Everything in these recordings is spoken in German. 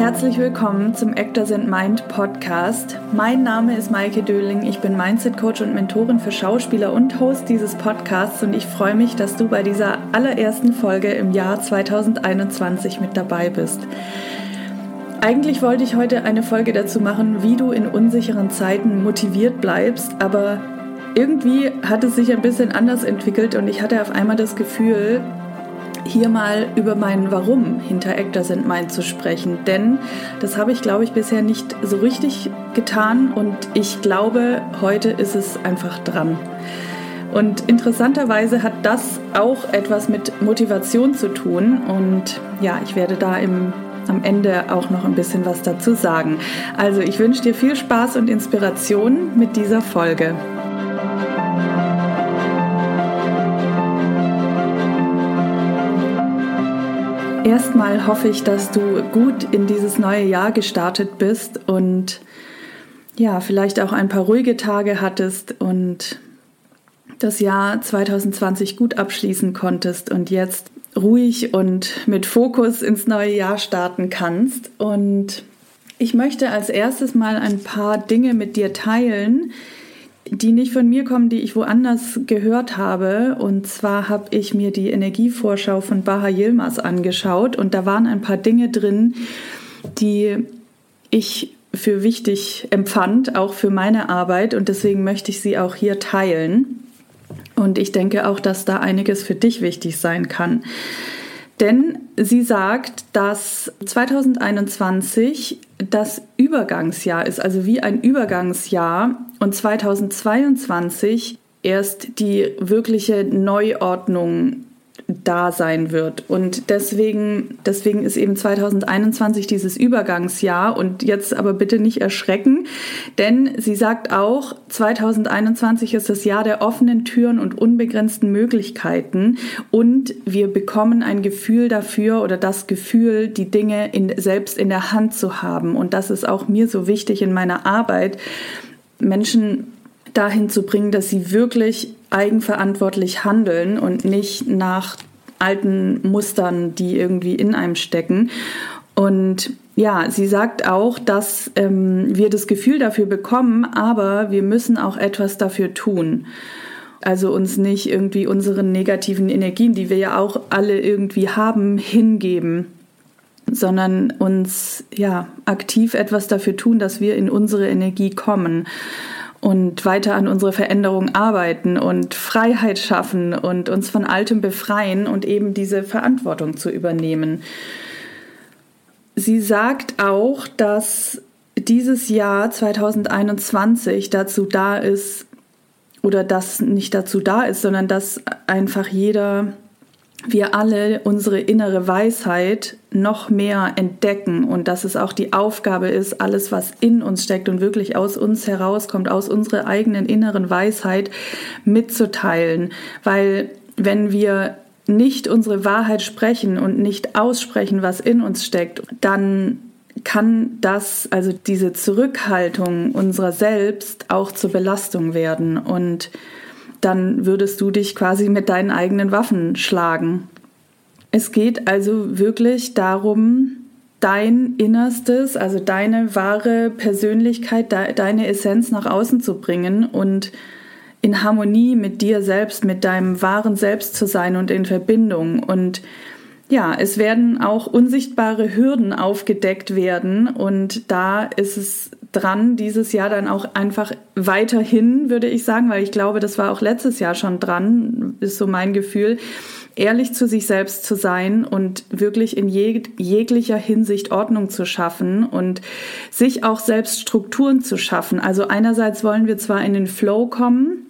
herzlich willkommen zum Actors and Mind Podcast. Mein Name ist Maike Döling, ich bin Mindset Coach und Mentorin für Schauspieler und Host dieses Podcasts und ich freue mich, dass du bei dieser allerersten Folge im Jahr 2021 mit dabei bist. Eigentlich wollte ich heute eine Folge dazu machen, wie du in unsicheren Zeiten motiviert bleibst, aber irgendwie hat es sich ein bisschen anders entwickelt und ich hatte auf einmal das Gefühl, hier mal über mein Warum hinter Actor sind mein zu sprechen. Denn das habe ich, glaube ich, bisher nicht so richtig getan und ich glaube, heute ist es einfach dran. Und interessanterweise hat das auch etwas mit Motivation zu tun und ja, ich werde da im am Ende auch noch ein bisschen was dazu sagen. Also ich wünsche dir viel Spaß und Inspiration mit dieser Folge. Erstmal hoffe ich, dass du gut in dieses neue Jahr gestartet bist und ja, vielleicht auch ein paar ruhige Tage hattest und das Jahr 2020 gut abschließen konntest und jetzt ruhig und mit Fokus ins neue Jahr starten kannst. Und ich möchte als erstes mal ein paar Dinge mit dir teilen, die nicht von mir kommen, die ich woanders gehört habe. Und zwar habe ich mir die Energievorschau von Baha Yilmaz angeschaut und da waren ein paar Dinge drin, die ich für wichtig empfand, auch für meine Arbeit. Und deswegen möchte ich sie auch hier teilen. Und ich denke auch, dass da einiges für dich wichtig sein kann. Denn sie sagt, dass 2021 das Übergangsjahr ist, also wie ein Übergangsjahr. Und 2022 erst die wirkliche Neuordnung da sein wird. Und deswegen, deswegen ist eben 2021 dieses Übergangsjahr. Und jetzt aber bitte nicht erschrecken, denn sie sagt auch, 2021 ist das Jahr der offenen Türen und unbegrenzten Möglichkeiten. Und wir bekommen ein Gefühl dafür oder das Gefühl, die Dinge in, selbst in der Hand zu haben. Und das ist auch mir so wichtig in meiner Arbeit, Menschen dahin zu bringen, dass sie wirklich eigenverantwortlich handeln und nicht nach alten Mustern, die irgendwie in einem stecken. Und ja, sie sagt auch, dass ähm, wir das Gefühl dafür bekommen, aber wir müssen auch etwas dafür tun. Also uns nicht irgendwie unseren negativen Energien, die wir ja auch alle irgendwie haben, hingeben, sondern uns ja aktiv etwas dafür tun, dass wir in unsere Energie kommen und weiter an unsere Veränderung arbeiten und Freiheit schaffen und uns von Altem befreien und eben diese Verantwortung zu übernehmen. Sie sagt auch, dass dieses Jahr 2021 dazu da ist, oder das nicht dazu da ist, sondern dass einfach jeder wir alle unsere innere Weisheit noch mehr entdecken und dass es auch die Aufgabe ist, alles, was in uns steckt und wirklich aus uns herauskommt, aus unserer eigenen inneren Weisheit mitzuteilen. Weil wenn wir nicht unsere Wahrheit sprechen und nicht aussprechen, was in uns steckt, dann kann das, also diese Zurückhaltung unserer selbst auch zur Belastung werden und dann würdest du dich quasi mit deinen eigenen Waffen schlagen. Es geht also wirklich darum, dein Innerstes, also deine wahre Persönlichkeit, deine Essenz nach außen zu bringen und in Harmonie mit dir selbst, mit deinem wahren Selbst zu sein und in Verbindung. Und ja, es werden auch unsichtbare Hürden aufgedeckt werden und da ist es dran, dieses Jahr dann auch einfach weiterhin, würde ich sagen, weil ich glaube, das war auch letztes Jahr schon dran, ist so mein Gefühl, ehrlich zu sich selbst zu sein und wirklich in jeg jeglicher Hinsicht Ordnung zu schaffen und sich auch selbst Strukturen zu schaffen. Also einerseits wollen wir zwar in den Flow kommen,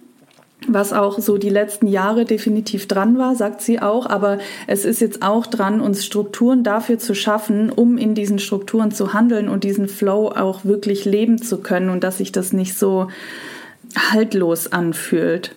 was auch so die letzten Jahre definitiv dran war, sagt sie auch. Aber es ist jetzt auch dran, uns Strukturen dafür zu schaffen, um in diesen Strukturen zu handeln und diesen Flow auch wirklich leben zu können und dass sich das nicht so haltlos anfühlt.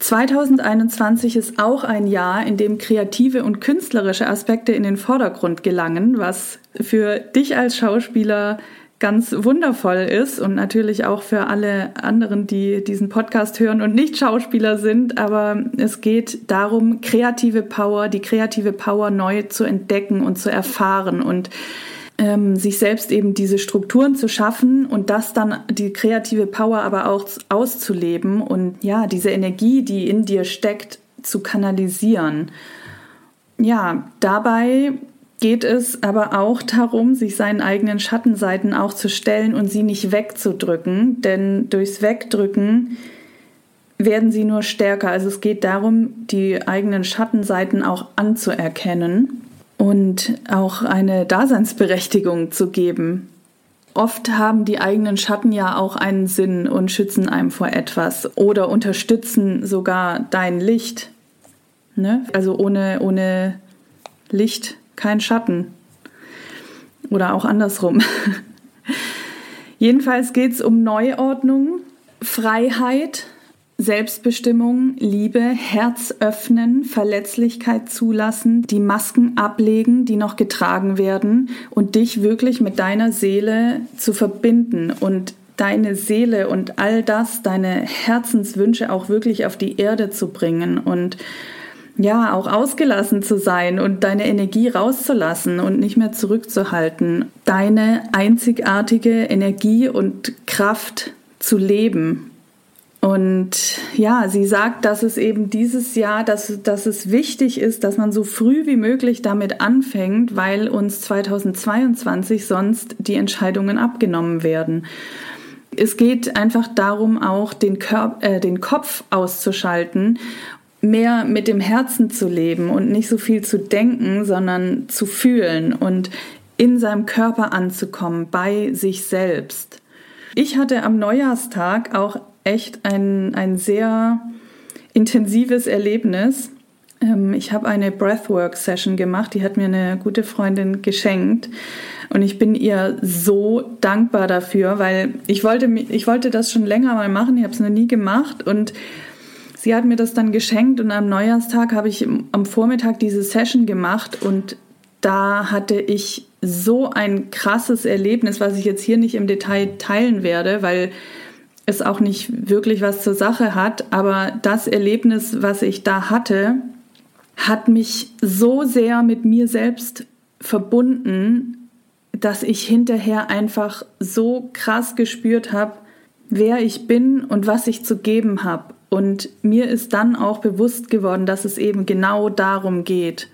2021 ist auch ein Jahr, in dem kreative und künstlerische Aspekte in den Vordergrund gelangen, was für dich als Schauspieler ganz wundervoll ist und natürlich auch für alle anderen, die diesen Podcast hören und nicht Schauspieler sind. Aber es geht darum, kreative Power, die kreative Power neu zu entdecken und zu erfahren und ähm, sich selbst eben diese Strukturen zu schaffen und das dann die kreative Power aber auch auszuleben und ja, diese Energie, die in dir steckt, zu kanalisieren. Ja, dabei geht es aber auch darum, sich seinen eigenen Schattenseiten auch zu stellen und sie nicht wegzudrücken, denn durchs Wegdrücken werden sie nur stärker. Also es geht darum, die eigenen Schattenseiten auch anzuerkennen und auch eine Daseinsberechtigung zu geben. Oft haben die eigenen Schatten ja auch einen Sinn und schützen einem vor etwas oder unterstützen sogar dein Licht. Ne? Also ohne, ohne Licht kein Schatten. Oder auch andersrum. Jedenfalls geht es um Neuordnung, Freiheit, Selbstbestimmung, Liebe, Herz öffnen, Verletzlichkeit zulassen, die Masken ablegen, die noch getragen werden und dich wirklich mit deiner Seele zu verbinden und deine Seele und all das, deine Herzenswünsche auch wirklich auf die Erde zu bringen und ja, auch ausgelassen zu sein und deine Energie rauszulassen und nicht mehr zurückzuhalten. Deine einzigartige Energie und Kraft zu leben. Und ja, sie sagt, dass es eben dieses Jahr, dass, dass es wichtig ist, dass man so früh wie möglich damit anfängt, weil uns 2022 sonst die Entscheidungen abgenommen werden. Es geht einfach darum, auch den, Körper, äh, den Kopf auszuschalten mehr mit dem Herzen zu leben und nicht so viel zu denken, sondern zu fühlen und in seinem Körper anzukommen, bei sich selbst. Ich hatte am Neujahrstag auch echt ein, ein sehr intensives Erlebnis. Ähm, ich habe eine Breathwork-Session gemacht, die hat mir eine gute Freundin geschenkt. Und ich bin ihr so dankbar dafür, weil ich wollte, ich wollte das schon länger mal machen, ich habe es noch nie gemacht. Und sie hat mir das dann geschenkt und am Neujahrstag habe ich am Vormittag diese Session gemacht und da hatte ich so ein krasses Erlebnis, was ich jetzt hier nicht im Detail teilen werde, weil es auch nicht wirklich was zur Sache hat. Aber das Erlebnis, was ich da hatte, hat mich so sehr mit mir selbst verbunden, dass ich hinterher einfach so krass gespürt habe, wer ich bin und was ich zu geben habe. Und mir ist dann auch bewusst geworden, dass es eben genau darum geht,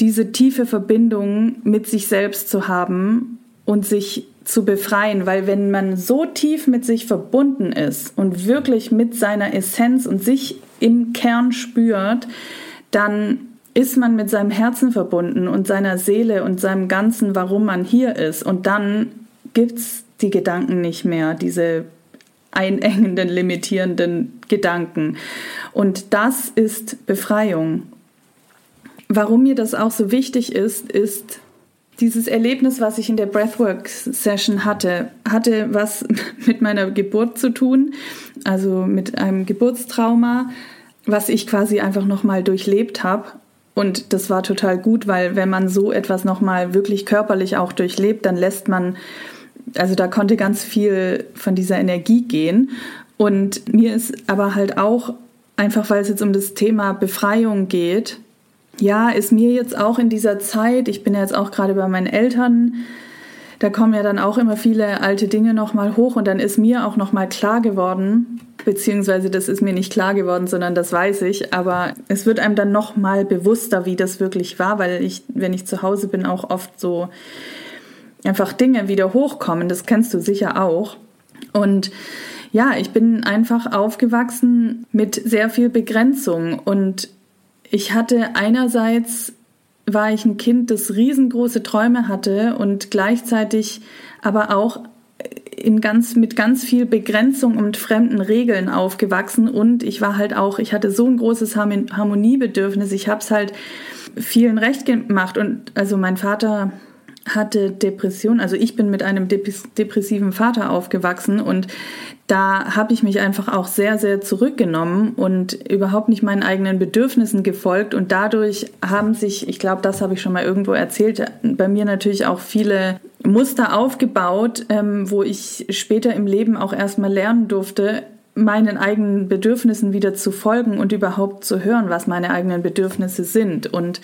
diese tiefe Verbindung mit sich selbst zu haben und sich zu befreien, weil wenn man so tief mit sich verbunden ist und wirklich mit seiner Essenz und sich im Kern spürt, dann ist man mit seinem Herzen verbunden und seiner Seele und seinem Ganzen, warum man hier ist. Und dann gibt es die Gedanken nicht mehr, diese einengenden, limitierenden Gedanken. Und das ist Befreiung. Warum mir das auch so wichtig ist, ist dieses Erlebnis, was ich in der Breathwork-Session hatte, hatte was mit meiner Geburt zu tun, also mit einem Geburtstrauma, was ich quasi einfach nochmal durchlebt habe. Und das war total gut, weil wenn man so etwas nochmal wirklich körperlich auch durchlebt, dann lässt man also da konnte ganz viel von dieser Energie gehen. Und mir ist aber halt auch, einfach weil es jetzt um das Thema Befreiung geht, ja, ist mir jetzt auch in dieser Zeit, ich bin ja jetzt auch gerade bei meinen Eltern, da kommen ja dann auch immer viele alte Dinge nochmal hoch und dann ist mir auch nochmal klar geworden, beziehungsweise das ist mir nicht klar geworden, sondern das weiß ich, aber es wird einem dann nochmal bewusster, wie das wirklich war, weil ich, wenn ich zu Hause bin, auch oft so einfach Dinge wieder hochkommen. Das kennst du sicher auch. Und ja, ich bin einfach aufgewachsen mit sehr viel Begrenzung und ich hatte einerseits war ich ein Kind, das riesengroße Träume hatte und gleichzeitig aber auch in ganz, mit ganz viel Begrenzung und fremden Regeln aufgewachsen und ich war halt auch, ich hatte so ein großes Harmoniebedürfnis, ich habe es halt vielen recht gemacht und also mein Vater hatte Depression, also ich bin mit einem depressiven Vater aufgewachsen und da habe ich mich einfach auch sehr, sehr zurückgenommen und überhaupt nicht meinen eigenen Bedürfnissen gefolgt und dadurch haben sich, ich glaube, das habe ich schon mal irgendwo erzählt, bei mir natürlich auch viele Muster aufgebaut, ähm, wo ich später im Leben auch erstmal lernen durfte, meinen eigenen Bedürfnissen wieder zu folgen und überhaupt zu hören, was meine eigenen Bedürfnisse sind. Und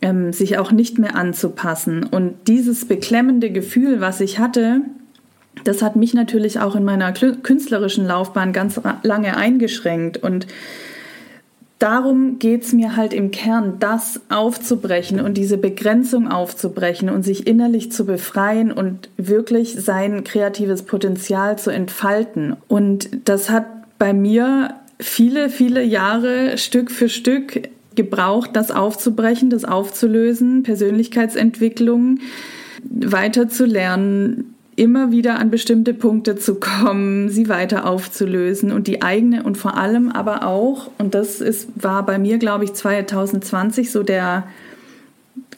ähm, sich auch nicht mehr anzupassen. Und dieses beklemmende Gefühl, was ich hatte, das hat mich natürlich auch in meiner künstlerischen Laufbahn ganz lange eingeschränkt und darum geht es mir halt im Kern, das aufzubrechen und diese Begrenzung aufzubrechen und sich innerlich zu befreien und wirklich sein kreatives Potenzial zu entfalten. Und das hat bei mir viele, viele Jahre Stück für Stück gebraucht, das aufzubrechen, das aufzulösen, Persönlichkeitsentwicklung weiter zu lernen, immer wieder an bestimmte Punkte zu kommen, sie weiter aufzulösen und die eigene und vor allem aber auch, und das ist, war bei mir, glaube ich, 2020 so der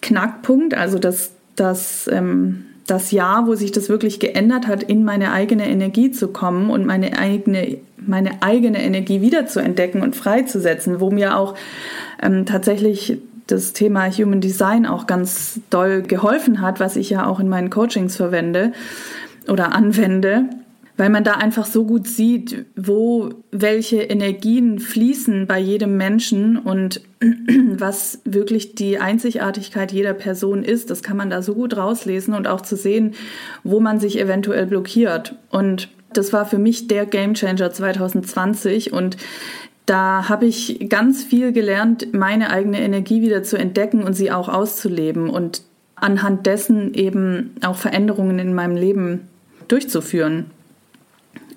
Knackpunkt, also das, das, ähm, das Jahr, wo sich das wirklich geändert hat, in meine eigene Energie zu kommen und meine eigene, meine eigene Energie wieder zu entdecken und freizusetzen, wo mir auch ähm, tatsächlich das Thema Human Design auch ganz doll geholfen hat, was ich ja auch in meinen Coachings verwende oder anwende, weil man da einfach so gut sieht, wo welche Energien fließen bei jedem Menschen und was wirklich die Einzigartigkeit jeder Person ist. Das kann man da so gut rauslesen und auch zu sehen, wo man sich eventuell blockiert. Und das war für mich der Gamechanger 2020 und da habe ich ganz viel gelernt, meine eigene Energie wieder zu entdecken und sie auch auszuleben und anhand dessen eben auch Veränderungen in meinem Leben durchzuführen.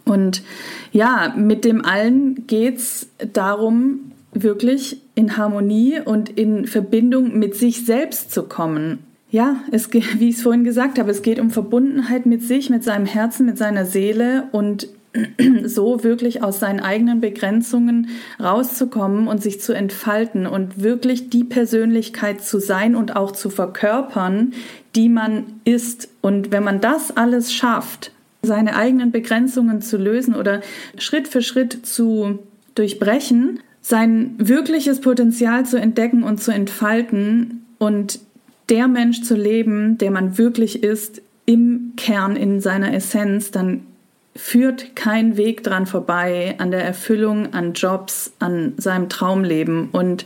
Und ja, mit dem allen geht es darum, wirklich in Harmonie und in Verbindung mit sich selbst zu kommen. Ja, es, wie ich es vorhin gesagt habe, es geht um Verbundenheit mit sich, mit seinem Herzen, mit seiner Seele und so wirklich aus seinen eigenen Begrenzungen rauszukommen und sich zu entfalten und wirklich die Persönlichkeit zu sein und auch zu verkörpern, die man ist. Und wenn man das alles schafft, seine eigenen Begrenzungen zu lösen oder Schritt für Schritt zu durchbrechen, sein wirkliches Potenzial zu entdecken und zu entfalten und der Mensch zu leben, der man wirklich ist, im Kern, in seiner Essenz, dann führt kein Weg dran vorbei an der Erfüllung, an Jobs, an seinem Traumleben. Und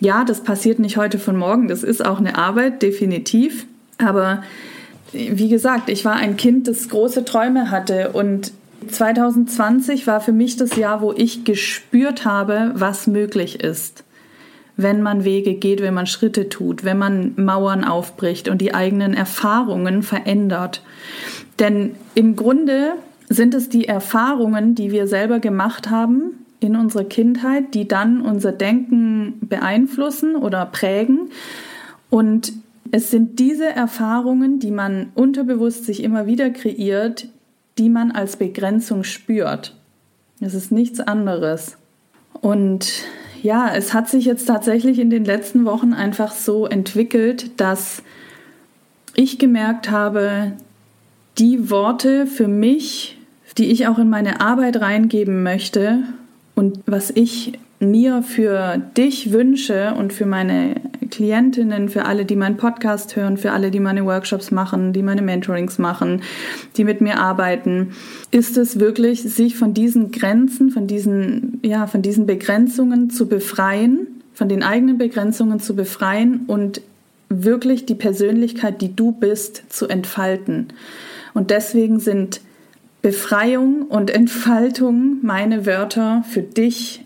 ja, das passiert nicht heute von morgen. Das ist auch eine Arbeit, definitiv. Aber wie gesagt, ich war ein Kind, das große Träume hatte. Und 2020 war für mich das Jahr, wo ich gespürt habe, was möglich ist. Wenn man Wege geht, wenn man Schritte tut, wenn man Mauern aufbricht und die eigenen Erfahrungen verändert. Denn im Grunde sind es die Erfahrungen, die wir selber gemacht haben in unserer Kindheit, die dann unser Denken beeinflussen oder prägen. Und es sind diese Erfahrungen, die man unterbewusst sich immer wieder kreiert, die man als Begrenzung spürt. Es ist nichts anderes. Und ja, es hat sich jetzt tatsächlich in den letzten Wochen einfach so entwickelt, dass ich gemerkt habe, die Worte für mich die ich auch in meine Arbeit reingeben möchte und was ich mir für dich wünsche und für meine Klientinnen, für alle, die meinen Podcast hören, für alle, die meine Workshops machen, die meine Mentorings machen, die mit mir arbeiten, ist es wirklich, sich von diesen Grenzen, von diesen, ja, von diesen Begrenzungen zu befreien, von den eigenen Begrenzungen zu befreien und wirklich die Persönlichkeit, die du bist, zu entfalten. Und deswegen sind Befreiung und Entfaltung meine Wörter für dich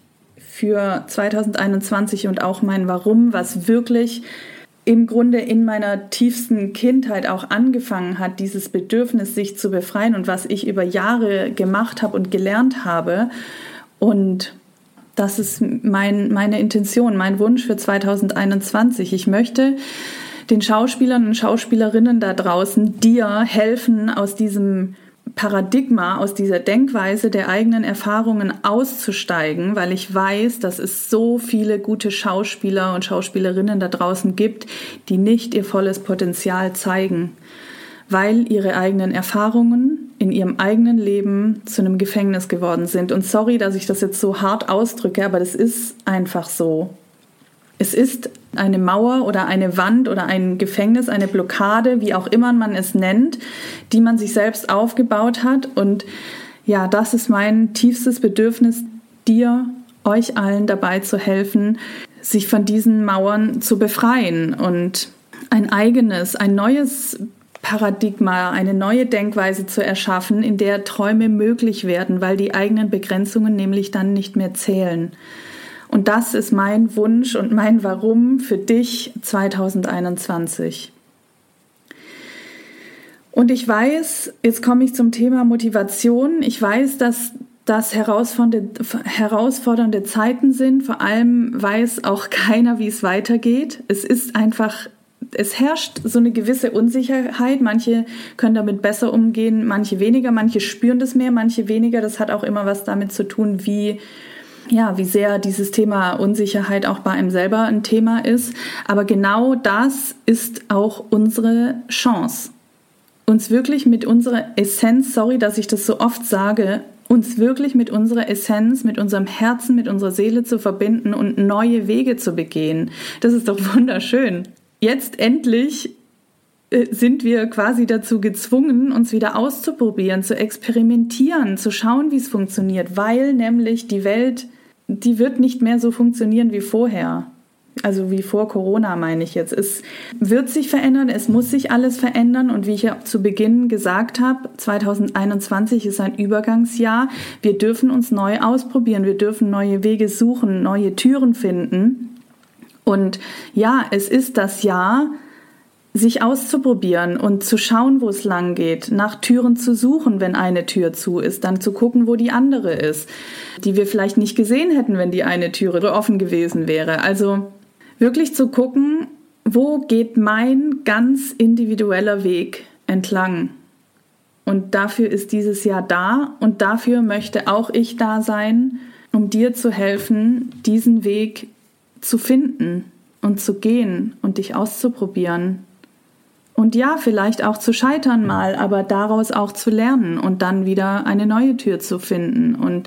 für 2021 und auch mein Warum, was wirklich im Grunde in meiner tiefsten Kindheit auch angefangen hat, dieses Bedürfnis, sich zu befreien und was ich über Jahre gemacht habe und gelernt habe. Und das ist mein, meine Intention, mein Wunsch für 2021. Ich möchte den Schauspielern und Schauspielerinnen da draußen dir helfen, aus diesem Paradigma, aus dieser Denkweise der eigenen Erfahrungen auszusteigen, weil ich weiß, dass es so viele gute Schauspieler und Schauspielerinnen da draußen gibt, die nicht ihr volles Potenzial zeigen, weil ihre eigenen Erfahrungen in ihrem eigenen Leben zu einem Gefängnis geworden sind. Und sorry, dass ich das jetzt so hart ausdrücke, aber das ist einfach so. Es ist eine Mauer oder eine Wand oder ein Gefängnis, eine Blockade, wie auch immer man es nennt, die man sich selbst aufgebaut hat. Und ja, das ist mein tiefstes Bedürfnis, dir, euch allen dabei zu helfen, sich von diesen Mauern zu befreien und ein eigenes, ein neues Paradigma, eine neue Denkweise zu erschaffen, in der Träume möglich werden, weil die eigenen Begrenzungen nämlich dann nicht mehr zählen. Und das ist mein Wunsch und mein Warum für dich 2021. Und ich weiß, jetzt komme ich zum Thema Motivation. Ich weiß, dass das herausfordernde, Zeiten sind. Vor allem weiß auch keiner, wie es weitergeht. Es ist einfach es herrscht so eine gewisse Unsicherheit. Manche können damit besser umgehen, manche weniger, manche spüren das mehr, manche weniger. Das hat auch immer was damit zu tun, wie ja, wie sehr dieses Thema Unsicherheit auch bei einem selber ein Thema ist. Aber genau das ist auch unsere Chance. Uns wirklich mit unserer Essenz, sorry, dass ich das so oft sage, uns wirklich mit unserer Essenz, mit unserem Herzen, mit unserer Seele zu verbinden und neue Wege zu begehen. Das ist doch wunderschön jetzt endlich sind wir quasi dazu gezwungen, uns wieder auszuprobieren, zu experimentieren, zu schauen, wie es funktioniert, weil nämlich die Welt, die wird nicht mehr so funktionieren wie vorher. Also wie vor Corona meine ich jetzt. Es wird sich verändern, es muss sich alles verändern und wie ich ja zu Beginn gesagt habe, 2021 ist ein Übergangsjahr. Wir dürfen uns neu ausprobieren, wir dürfen neue Wege suchen, neue Türen finden. Und ja, es ist das Jahr, sich auszuprobieren und zu schauen, wo es lang geht, nach Türen zu suchen, wenn eine Tür zu ist, dann zu gucken, wo die andere ist, die wir vielleicht nicht gesehen hätten, wenn die eine Türe offen gewesen wäre. Also wirklich zu gucken, wo geht mein ganz individueller Weg entlang. Und dafür ist dieses Jahr da und dafür möchte auch ich da sein, um dir zu helfen, diesen Weg zu finden und zu gehen und dich auszuprobieren. Und ja, vielleicht auch zu scheitern mal, aber daraus auch zu lernen und dann wieder eine neue Tür zu finden und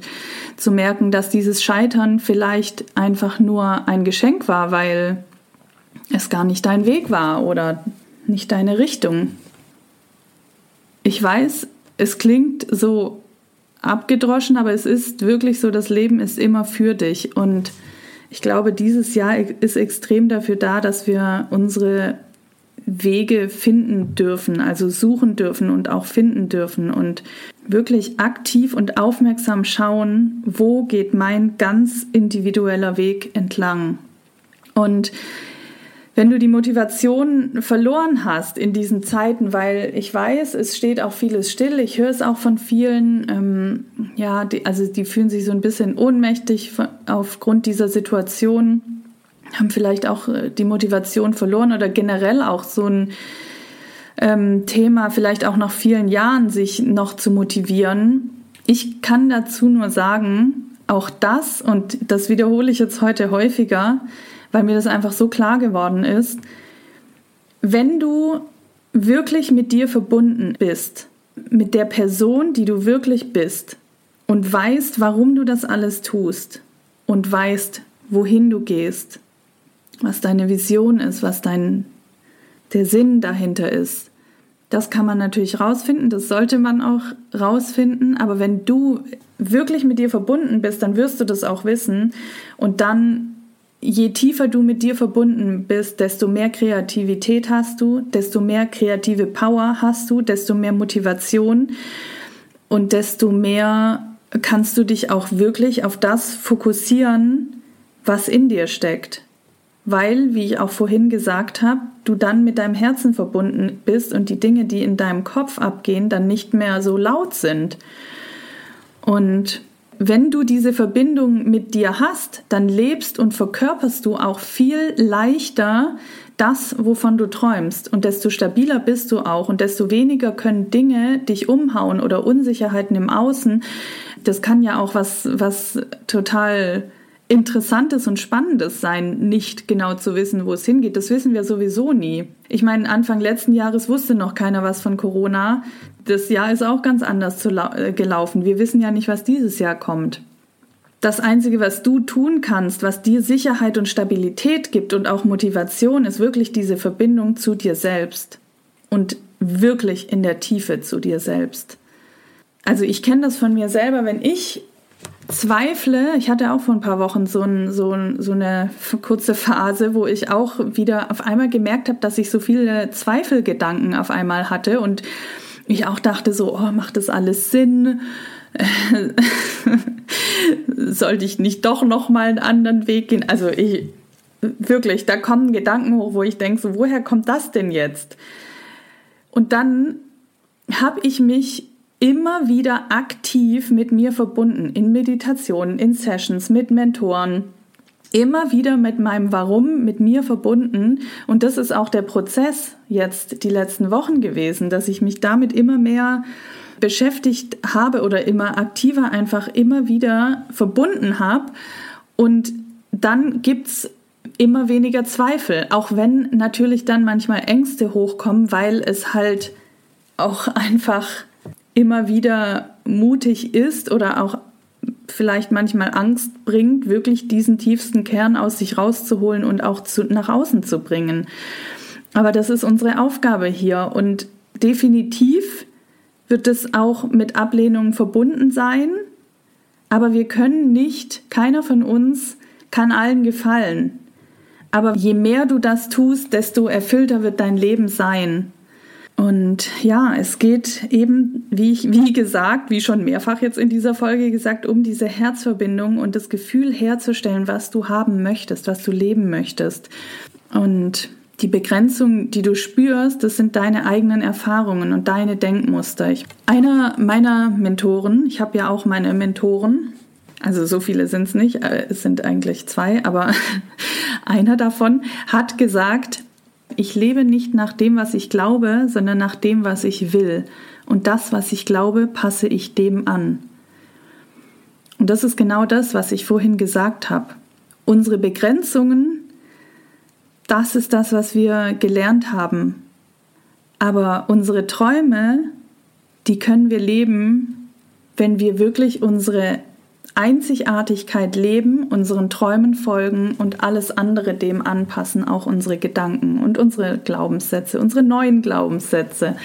zu merken, dass dieses Scheitern vielleicht einfach nur ein Geschenk war, weil es gar nicht dein Weg war oder nicht deine Richtung. Ich weiß, es klingt so abgedroschen, aber es ist wirklich so, das Leben ist immer für dich und ich glaube, dieses Jahr ist extrem dafür da, dass wir unsere Wege finden dürfen, also suchen dürfen und auch finden dürfen und wirklich aktiv und aufmerksam schauen, wo geht mein ganz individueller Weg entlang. Und wenn du die Motivation verloren hast in diesen Zeiten, weil ich weiß, es steht auch vieles still, ich höre es auch von vielen, ähm, ja, die, also die fühlen sich so ein bisschen ohnmächtig aufgrund dieser Situation, haben vielleicht auch äh, die Motivation verloren oder generell auch so ein ähm, Thema, vielleicht auch nach vielen Jahren sich noch zu motivieren. Ich kann dazu nur sagen, auch das, und das wiederhole ich jetzt heute häufiger, weil mir das einfach so klar geworden ist. Wenn du wirklich mit dir verbunden bist, mit der Person, die du wirklich bist und weißt, warum du das alles tust und weißt, wohin du gehst, was deine Vision ist, was dein der Sinn dahinter ist. Das kann man natürlich rausfinden, das sollte man auch rausfinden, aber wenn du wirklich mit dir verbunden bist, dann wirst du das auch wissen und dann je tiefer du mit dir verbunden bist, desto mehr Kreativität hast du, desto mehr kreative Power hast du, desto mehr Motivation und desto mehr kannst du dich auch wirklich auf das fokussieren, was in dir steckt. Weil, wie ich auch vorhin gesagt habe, du dann mit deinem Herzen verbunden bist und die Dinge, die in deinem Kopf abgehen, dann nicht mehr so laut sind. Und wenn du diese Verbindung mit dir hast, dann lebst und verkörperst du auch viel leichter das, wovon du träumst. Und desto stabiler bist du auch und desto weniger können Dinge dich umhauen oder Unsicherheiten im Außen. Das kann ja auch was, was total Interessantes und Spannendes sein, nicht genau zu wissen, wo es hingeht. Das wissen wir sowieso nie. Ich meine, Anfang letzten Jahres wusste noch keiner was von Corona. Das Jahr ist auch ganz anders äh, gelaufen. Wir wissen ja nicht, was dieses Jahr kommt. das Einzige, was du tun kannst, was dir Sicherheit und Stabilität gibt und auch Motivation, ist wirklich diese Verbindung zu dir selbst und wirklich in der Tiefe zu dir selbst. Also ich kenne das von mir selber, wenn ich zweifle, ich hatte auch vor ein paar Wochen so, ein, so, ein, so eine kurze Phase, wo ich auch wieder auf einmal gemerkt habe, dass ich so viele Zweifelgedanken auf einmal hatte und ich auch dachte so, oh, macht das alles Sinn? Sollte ich nicht doch noch mal einen anderen Weg gehen? Also ich wirklich, da kommen Gedanken hoch, wo ich denke, so woher kommt das denn jetzt? Und dann habe ich mich immer wieder aktiv mit mir verbunden, in Meditationen, in Sessions, mit Mentoren, immer wieder mit meinem Warum mit mir verbunden. Und das ist auch der Prozess jetzt die letzten Wochen gewesen, dass ich mich damit immer mehr beschäftigt habe oder immer aktiver einfach immer wieder verbunden habe. Und dann gibt es immer weniger Zweifel, auch wenn natürlich dann manchmal Ängste hochkommen, weil es halt auch einfach immer wieder mutig ist oder auch vielleicht manchmal Angst bringt, wirklich diesen tiefsten Kern aus sich rauszuholen und auch zu, nach außen zu bringen. Aber das ist unsere Aufgabe hier und definitiv wird es auch mit Ablehnung verbunden sein, aber wir können nicht, keiner von uns kann allen gefallen. Aber je mehr du das tust, desto erfüllter wird dein Leben sein. Und ja, es geht eben, wie ich, wie gesagt, wie schon mehrfach jetzt in dieser Folge gesagt, um diese Herzverbindung und das Gefühl herzustellen, was du haben möchtest, was du leben möchtest. Und die Begrenzung, die du spürst, das sind deine eigenen Erfahrungen und deine Denkmuster. Ich, einer meiner Mentoren, ich habe ja auch meine Mentoren, also so viele sind es nicht, äh, es sind eigentlich zwei, aber einer davon hat gesagt, ich lebe nicht nach dem, was ich glaube, sondern nach dem, was ich will. Und das, was ich glaube, passe ich dem an. Und das ist genau das, was ich vorhin gesagt habe. Unsere Begrenzungen, das ist das, was wir gelernt haben. Aber unsere Träume, die können wir leben, wenn wir wirklich unsere Einzigartigkeit leben, unseren Träumen folgen und alles andere dem anpassen, auch unsere Gedanken und unsere Glaubenssätze, unsere neuen Glaubenssätze.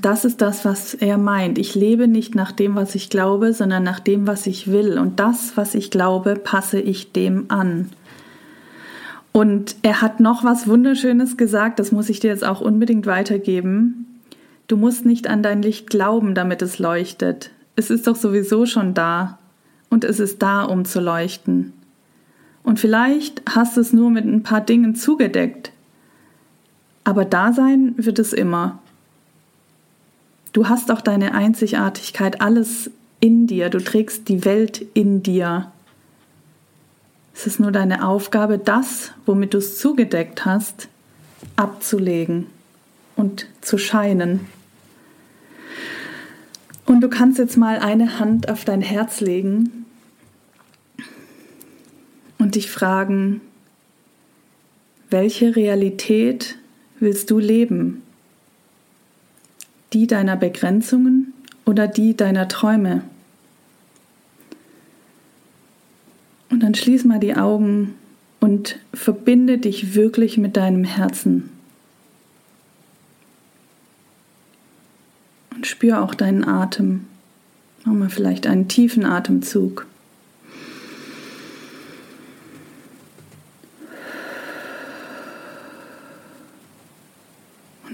Das ist das, was er meint. Ich lebe nicht nach dem, was ich glaube, sondern nach dem, was ich will. Und das, was ich glaube, passe ich dem an. Und er hat noch was Wunderschönes gesagt, das muss ich dir jetzt auch unbedingt weitergeben. Du musst nicht an dein Licht glauben, damit es leuchtet. Es ist doch sowieso schon da und es ist da, um zu leuchten. Und vielleicht hast du es nur mit ein paar Dingen zugedeckt, aber da sein wird es immer. Du hast auch deine Einzigartigkeit, alles in dir, du trägst die Welt in dir. Es ist nur deine Aufgabe, das, womit du es zugedeckt hast, abzulegen und zu scheinen. Und du kannst jetzt mal eine Hand auf dein Herz legen und dich fragen, welche Realität willst du leben? Die deiner Begrenzungen oder die deiner Träume? Und dann schließ mal die Augen und verbinde dich wirklich mit deinem Herzen. Und spür auch deinen Atem. Mach mal vielleicht einen tiefen Atemzug.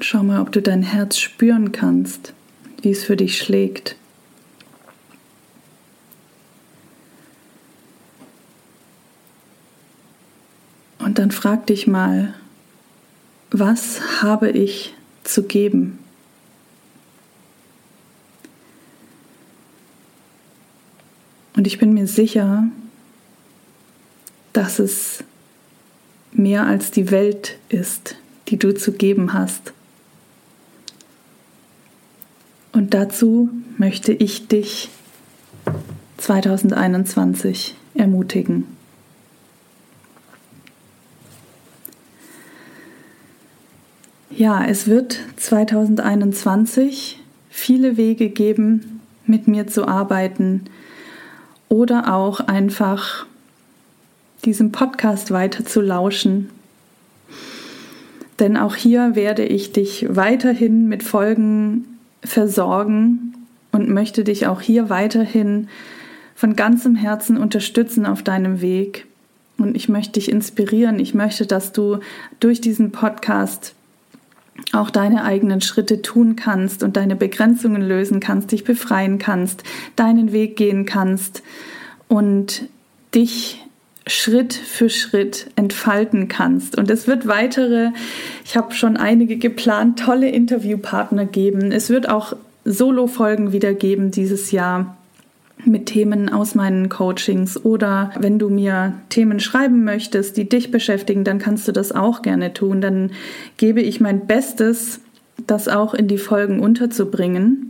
Schau mal, ob du dein Herz spüren kannst, wie es für dich schlägt. Und dann frag dich mal, was habe ich zu geben? Und ich bin mir sicher, dass es mehr als die Welt ist, die du zu geben hast. Und dazu möchte ich dich 2021 ermutigen. Ja, es wird 2021 viele Wege geben, mit mir zu arbeiten, oder auch einfach diesem Podcast weiter zu lauschen. Denn auch hier werde ich dich weiterhin mit Folgen versorgen und möchte dich auch hier weiterhin von ganzem Herzen unterstützen auf deinem Weg. Und ich möchte dich inspirieren. Ich möchte, dass du durch diesen Podcast auch deine eigenen Schritte tun kannst und deine Begrenzungen lösen kannst, dich befreien kannst, deinen Weg gehen kannst und dich Schritt für Schritt entfalten kannst. Und es wird weitere, ich habe schon einige geplant, tolle Interviewpartner geben. Es wird auch Solo-Folgen wieder geben dieses Jahr mit Themen aus meinen Coachings oder wenn du mir Themen schreiben möchtest, die dich beschäftigen, dann kannst du das auch gerne tun. Dann gebe ich mein Bestes, das auch in die Folgen unterzubringen.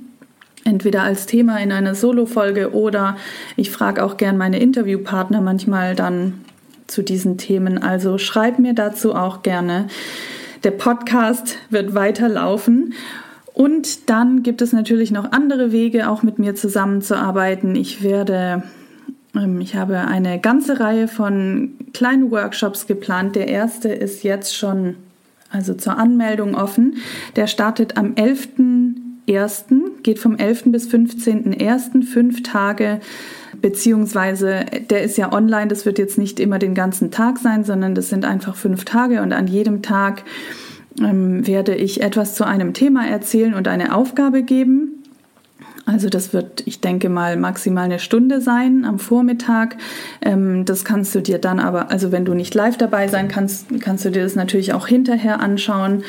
Entweder als Thema in einer Solo-Folge oder ich frage auch gern meine Interviewpartner manchmal dann zu diesen Themen. Also schreib mir dazu auch gerne. Der Podcast wird weiterlaufen und dann gibt es natürlich noch andere Wege, auch mit mir zusammenzuarbeiten. Ich werde, ähm, ich habe eine ganze Reihe von kleinen Workshops geplant. Der erste ist jetzt schon, also zur Anmeldung offen. Der startet am 11.01., geht vom 11. bis 15.01., fünf Tage beziehungsweise der ist ja online, das wird jetzt nicht immer den ganzen Tag sein, sondern das sind einfach fünf Tage und an jedem Tag ähm, werde ich etwas zu einem Thema erzählen und eine Aufgabe geben. Also das wird, ich denke mal, maximal eine Stunde sein am Vormittag. Ähm, das kannst du dir dann aber, also wenn du nicht live dabei sein kannst, kannst du dir das natürlich auch hinterher anschauen.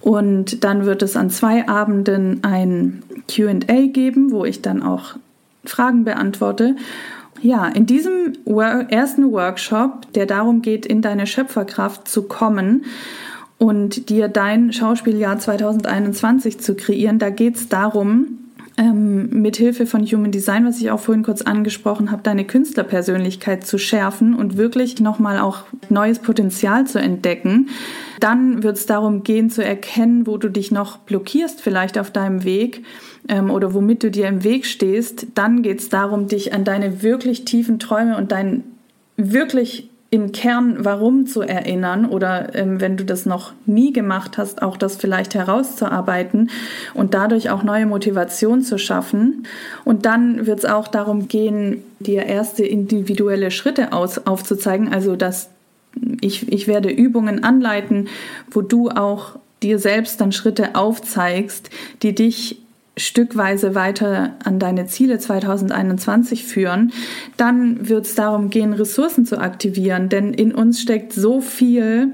Und dann wird es an zwei Abenden ein QA geben, wo ich dann auch Fragen beantworte. Ja, in diesem ersten Workshop, der darum geht, in deine Schöpferkraft zu kommen, und dir dein Schauspieljahr 2021 zu kreieren. Da geht es darum, ähm, mit Hilfe von Human Design, was ich auch vorhin kurz angesprochen habe, deine Künstlerpersönlichkeit zu schärfen und wirklich nochmal auch neues Potenzial zu entdecken. Dann wird es darum gehen zu erkennen, wo du dich noch blockierst, vielleicht auf deinem Weg ähm, oder womit du dir im Weg stehst. Dann geht es darum, dich an deine wirklich tiefen Träume und dein wirklich im Kern warum zu erinnern oder ähm, wenn du das noch nie gemacht hast, auch das vielleicht herauszuarbeiten und dadurch auch neue Motivation zu schaffen. Und dann wird es auch darum gehen, dir erste individuelle Schritte aus, aufzuzeigen, also dass ich, ich werde Übungen anleiten, wo du auch dir selbst dann Schritte aufzeigst, die dich stückweise weiter an deine Ziele 2021 führen, dann wird es darum gehen, Ressourcen zu aktivieren, denn in uns steckt so viel,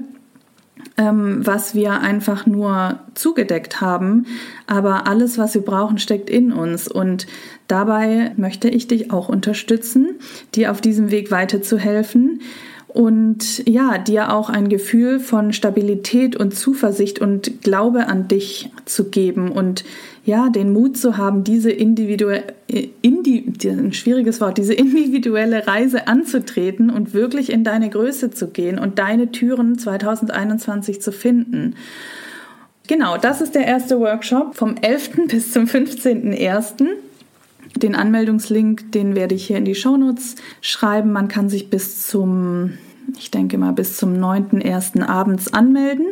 ähm, was wir einfach nur zugedeckt haben, aber alles, was wir brauchen, steckt in uns. Und dabei möchte ich dich auch unterstützen, dir auf diesem Weg weiterzuhelfen und ja, dir auch ein Gefühl von Stabilität und Zuversicht und Glaube an dich zu geben und ja, den Mut zu haben, diese individuelle, indi, ein schwieriges Wort, diese individuelle Reise anzutreten und wirklich in deine Größe zu gehen und deine Türen 2021 zu finden. Genau, das ist der erste Workshop vom 11. bis zum 15.01. Den Anmeldungslink, den werde ich hier in die Shownotes schreiben. Man kann sich bis zum, ich denke mal, bis zum 9.01. abends anmelden.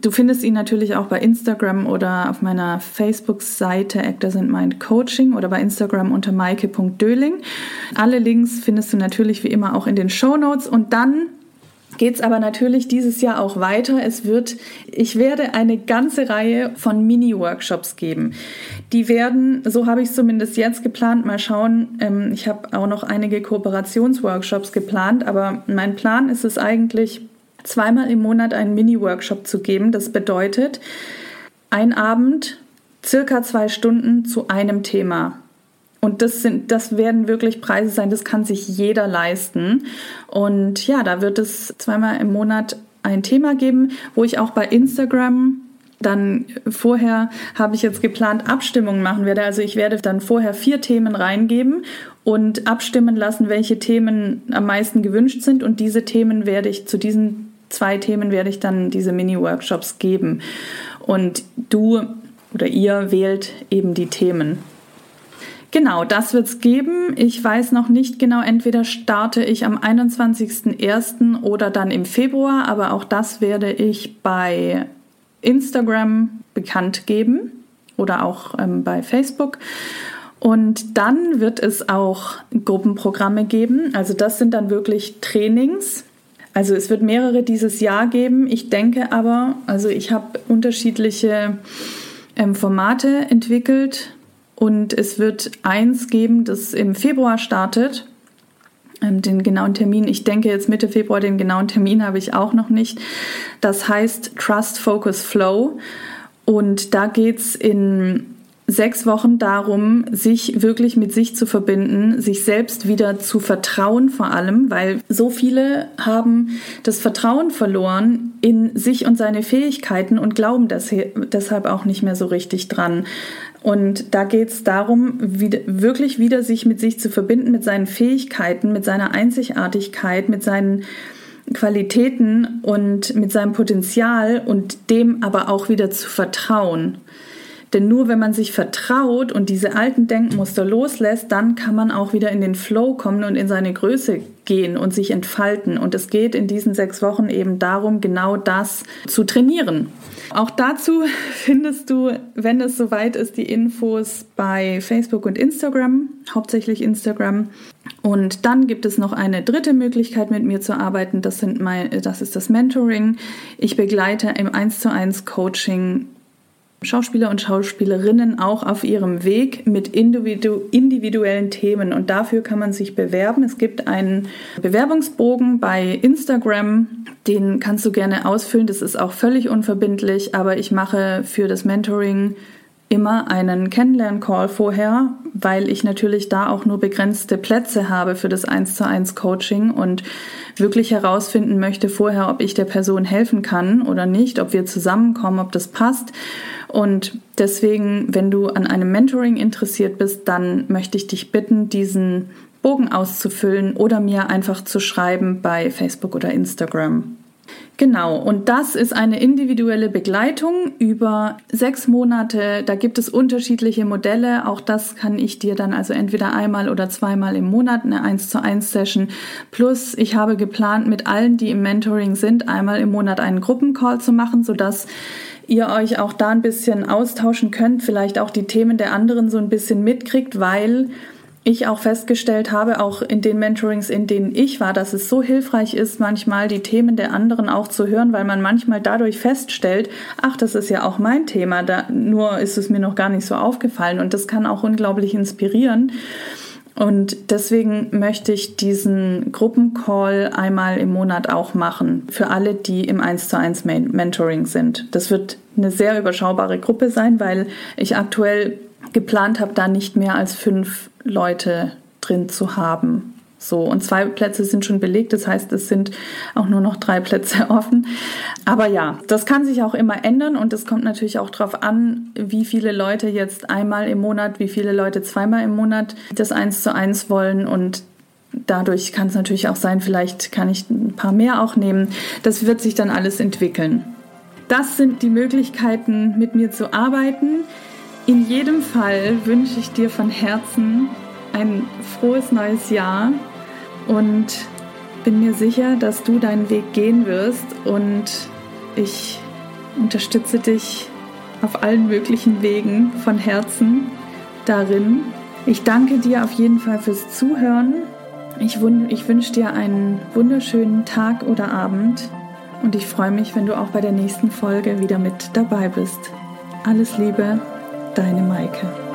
Du findest ihn natürlich auch bei Instagram oder auf meiner Facebook-Seite Actors in Mind Coaching oder bei Instagram unter maike.döling. Alle Links findest du natürlich wie immer auch in den Show Notes und dann geht es aber natürlich dieses Jahr auch weiter. Es wird, ich werde eine ganze Reihe von Mini-Workshops geben. Die werden, so habe ich es zumindest jetzt geplant, mal schauen. Ähm, ich habe auch noch einige Kooperationsworkshops geplant, aber mein Plan ist es eigentlich, zweimal im Monat einen Mini-Workshop zu geben. Das bedeutet, ein Abend, circa zwei Stunden zu einem Thema. Und das sind, das werden wirklich Preise sein, das kann sich jeder leisten. Und ja, da wird es zweimal im Monat ein Thema geben, wo ich auch bei Instagram dann vorher habe ich jetzt geplant Abstimmungen machen werde. Also ich werde dann vorher vier Themen reingeben und abstimmen lassen, welche Themen am meisten gewünscht sind. Und diese Themen werde ich zu diesen zwei Themen werde ich dann diese Mini-Workshops geben. Und du oder ihr wählt eben die Themen. Genau, das wird es geben. Ich weiß noch nicht genau, entweder starte ich am 21.01. oder dann im Februar, aber auch das werde ich bei Instagram bekannt geben oder auch ähm, bei Facebook. Und dann wird es auch Gruppenprogramme geben. Also das sind dann wirklich Trainings. Also es wird mehrere dieses Jahr geben. Ich denke aber, also ich habe unterschiedliche ähm, Formate entwickelt und es wird eins geben, das im Februar startet. Ähm, den genauen Termin, ich denke jetzt Mitte Februar, den genauen Termin habe ich auch noch nicht. Das heißt Trust, Focus, Flow. Und da geht es in sechs Wochen darum, sich wirklich mit sich zu verbinden, sich selbst wieder zu vertrauen vor allem, weil so viele haben das Vertrauen verloren in sich und seine Fähigkeiten und glauben deshalb auch nicht mehr so richtig dran. Und da geht es darum, wirklich wieder sich mit sich zu verbinden, mit seinen Fähigkeiten, mit seiner Einzigartigkeit, mit seinen Qualitäten und mit seinem Potenzial und dem aber auch wieder zu vertrauen. Denn nur wenn man sich vertraut und diese alten Denkmuster loslässt, dann kann man auch wieder in den Flow kommen und in seine Größe gehen und sich entfalten. Und es geht in diesen sechs Wochen eben darum, genau das zu trainieren. Auch dazu findest du, wenn es soweit ist, die Infos bei Facebook und Instagram, hauptsächlich Instagram. Und dann gibt es noch eine dritte Möglichkeit, mit mir zu arbeiten. Das, sind mein, das ist das Mentoring. Ich begleite im 1 zu 1 Coaching Schauspieler und Schauspielerinnen auch auf ihrem Weg mit individu individuellen Themen. Und dafür kann man sich bewerben. Es gibt einen Bewerbungsbogen bei Instagram. Den kannst du gerne ausfüllen. Das ist auch völlig unverbindlich. Aber ich mache für das Mentoring immer einen Kennenlern-Call vorher, weil ich natürlich da auch nur begrenzte Plätze habe für das 1 zu 1 Coaching und wirklich herausfinden möchte vorher, ob ich der Person helfen kann oder nicht, ob wir zusammenkommen, ob das passt. Und deswegen, wenn du an einem Mentoring interessiert bist, dann möchte ich dich bitten, diesen Bogen auszufüllen oder mir einfach zu schreiben bei Facebook oder Instagram. Genau, und das ist eine individuelle Begleitung über sechs Monate. Da gibt es unterschiedliche Modelle. Auch das kann ich dir dann also entweder einmal oder zweimal im Monat eine 1 zu 1 Session. Plus, ich habe geplant, mit allen, die im Mentoring sind, einmal im Monat einen Gruppencall zu machen, sodass ihr euch auch da ein bisschen austauschen könnt, vielleicht auch die Themen der anderen so ein bisschen mitkriegt, weil ich auch festgestellt habe, auch in den Mentorings, in denen ich war, dass es so hilfreich ist, manchmal die Themen der anderen auch zu hören, weil man manchmal dadurch feststellt, ach, das ist ja auch mein Thema, da, nur ist es mir noch gar nicht so aufgefallen und das kann auch unglaublich inspirieren. Und deswegen möchte ich diesen Gruppencall einmal im Monat auch machen für alle, die im 1 zu 1 Mentoring sind. Das wird eine sehr überschaubare Gruppe sein, weil ich aktuell geplant habe, da nicht mehr als fünf Leute drin zu haben. So, und zwei Plätze sind schon belegt, das heißt, es sind auch nur noch drei Plätze offen. Aber ja, das kann sich auch immer ändern und es kommt natürlich auch darauf an, wie viele Leute jetzt einmal im Monat, wie viele Leute zweimal im Monat das eins zu eins wollen und dadurch kann es natürlich auch sein, vielleicht kann ich ein paar mehr auch nehmen. Das wird sich dann alles entwickeln. Das sind die Möglichkeiten, mit mir zu arbeiten. In jedem Fall wünsche ich dir von Herzen ein frohes neues Jahr und bin mir sicher, dass du deinen Weg gehen wirst und ich unterstütze dich auf allen möglichen Wegen von Herzen darin. Ich danke dir auf jeden Fall fürs Zuhören. Ich, ich wünsche dir einen wunderschönen Tag oder Abend und ich freue mich, wenn du auch bei der nächsten Folge wieder mit dabei bist. Alles Liebe, deine Maike.